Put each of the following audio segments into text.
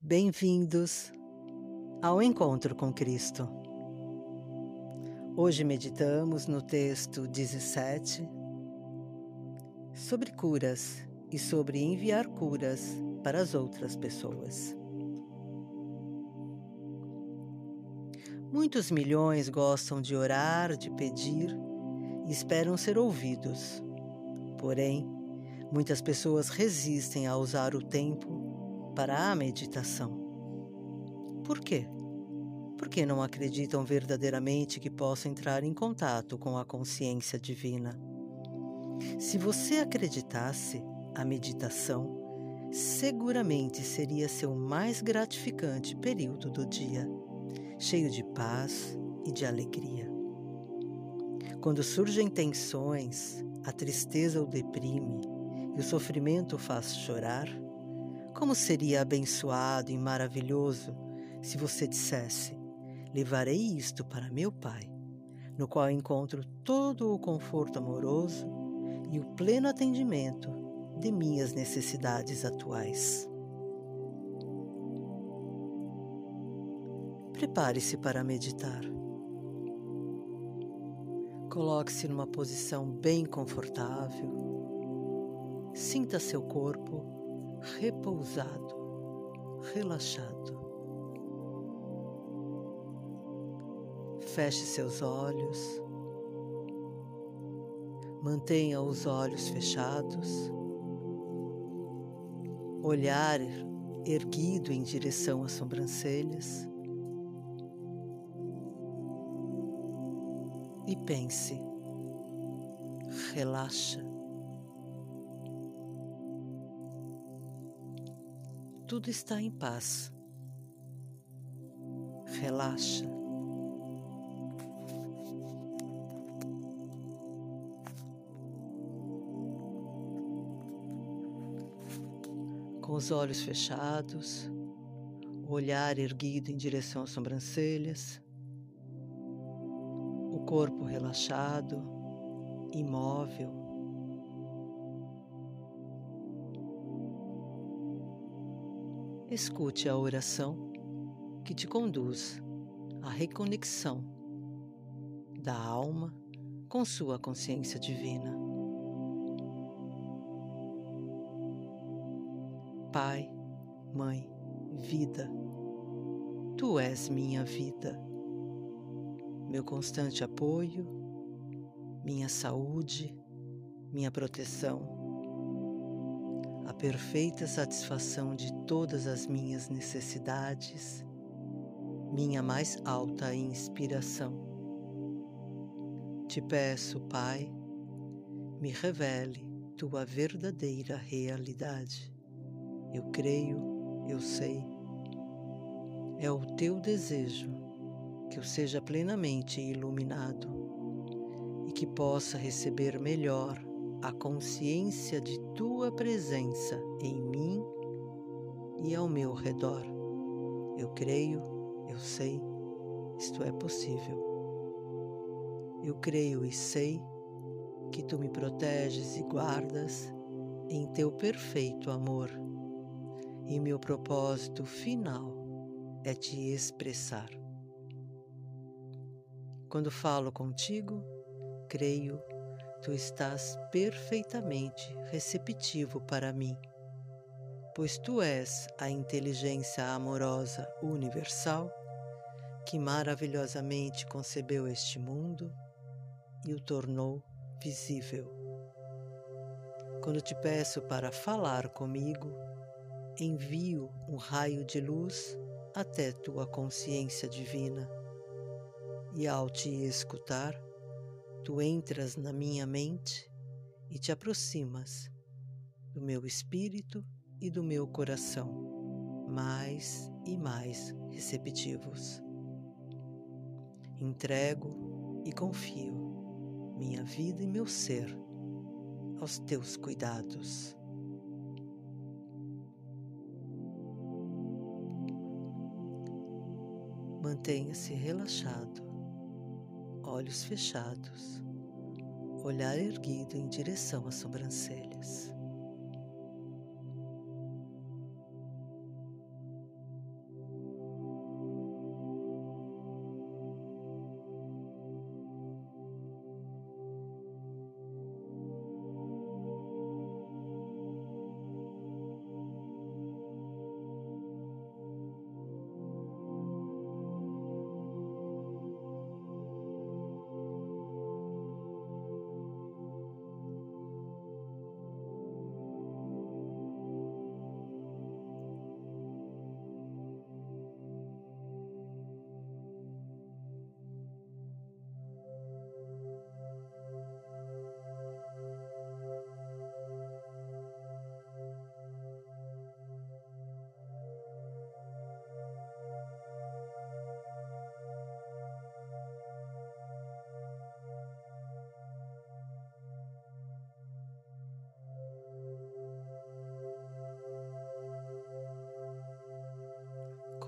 Bem-vindos ao Encontro com Cristo. Hoje meditamos no texto 17 sobre curas e sobre enviar curas para as outras pessoas. Muitos milhões gostam de orar, de pedir e esperam ser ouvidos. Porém, muitas pessoas resistem a usar o tempo para a meditação. Por quê? Porque não acreditam verdadeiramente que possam entrar em contato com a consciência divina. Se você acreditasse, a meditação seguramente seria seu mais gratificante período do dia, cheio de paz e de alegria. Quando surgem tensões, a tristeza o deprime e o sofrimento faz chorar, como seria abençoado e maravilhoso se você dissesse: Levarei isto para meu Pai, no qual encontro todo o conforto amoroso e o pleno atendimento de minhas necessidades atuais. Prepare-se para meditar. Coloque-se numa posição bem confortável. Sinta seu corpo repousado, relaxado. Feche seus olhos. Mantenha os olhos fechados. Olhar erguido em direção às sobrancelhas. E pense. Relaxa. Tudo está em paz. Relaxa. Com os olhos fechados, o olhar erguido em direção às sobrancelhas, o corpo relaxado, imóvel. Escute a oração que te conduz à reconexão da alma com sua consciência divina. Pai, Mãe, Vida, Tu és minha vida, meu constante apoio, minha saúde, minha proteção perfeita satisfação de todas as minhas necessidades, minha mais alta inspiração. Te peço, Pai, me revele tua verdadeira realidade. Eu creio, eu sei. É o teu desejo que eu seja plenamente iluminado e que possa receber melhor a consciência de tua presença em mim e ao meu redor. Eu creio, eu sei, isto é possível. Eu creio e sei que tu me proteges e guardas em teu perfeito amor, e meu propósito final é te expressar. Quando falo contigo, creio tu estás perfeitamente receptivo para mim, pois tu és a inteligência amorosa universal que maravilhosamente concebeu este mundo e o tornou visível. Quando te peço para falar comigo, envio um raio de luz até tua consciência divina, e ao te escutar, tu entras na minha mente e te aproximas do meu espírito e do meu coração, mais e mais receptivos. Entrego e confio minha vida e meu ser aos teus cuidados. Mantenha-se relaxado olhos fechados, olhar erguido em direção às sobrancelhas.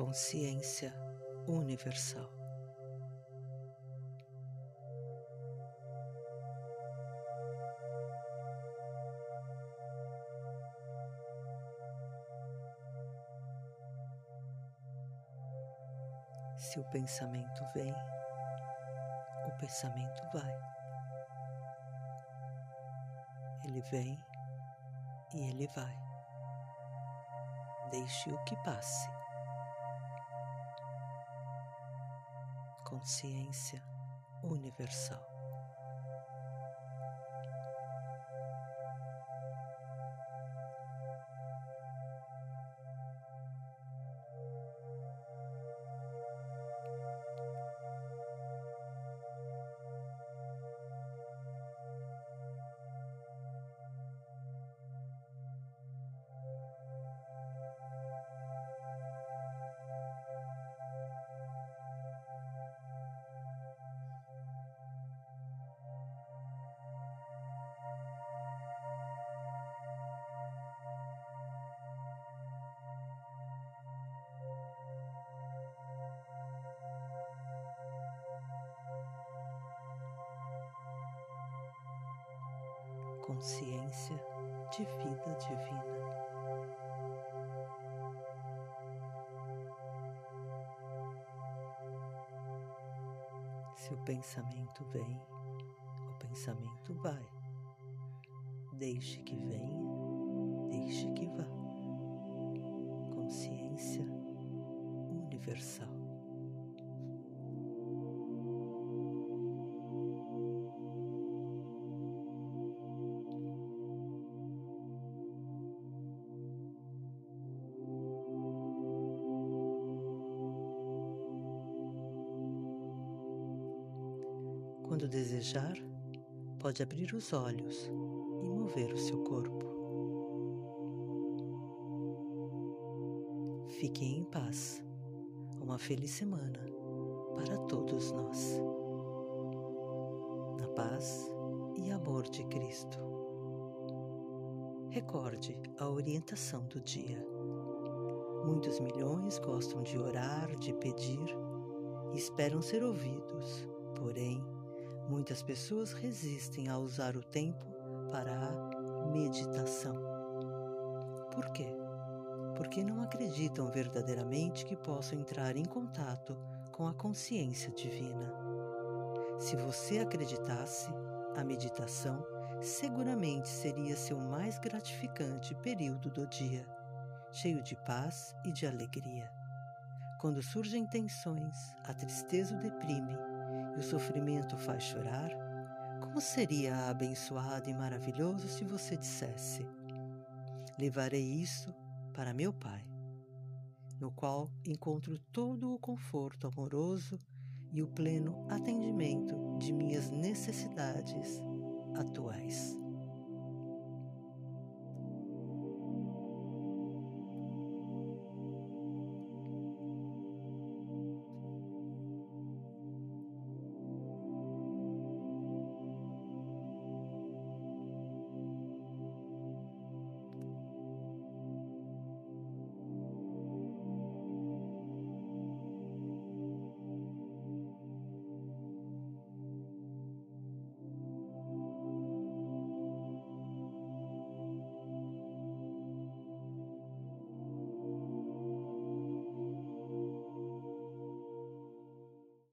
Consciência universal. Se o pensamento vem, o pensamento vai. Ele vem e ele vai. Deixe o que passe. Consciência universal. Consciência de vida divina. Se o pensamento vem, o pensamento vai. Deixe que venha, deixe que vá. Consciência universal. Quando desejar, pode abrir os olhos e mover o seu corpo. Fiquem em paz. Uma feliz semana para todos nós. Na paz e amor de Cristo. Recorde a orientação do dia. Muitos milhões gostam de orar, de pedir esperam ser ouvidos, porém, Muitas pessoas resistem a usar o tempo para a meditação. Por quê? Porque não acreditam verdadeiramente que possam entrar em contato com a consciência divina. Se você acreditasse, a meditação seguramente seria seu mais gratificante período do dia, cheio de paz e de alegria. Quando surgem tensões, a tristeza o deprime e o sofrimento faz chorar, como seria abençoado e maravilhoso se você dissesse: Levarei isso para meu Pai, no qual encontro todo o conforto amoroso e o pleno atendimento de minhas necessidades atuais.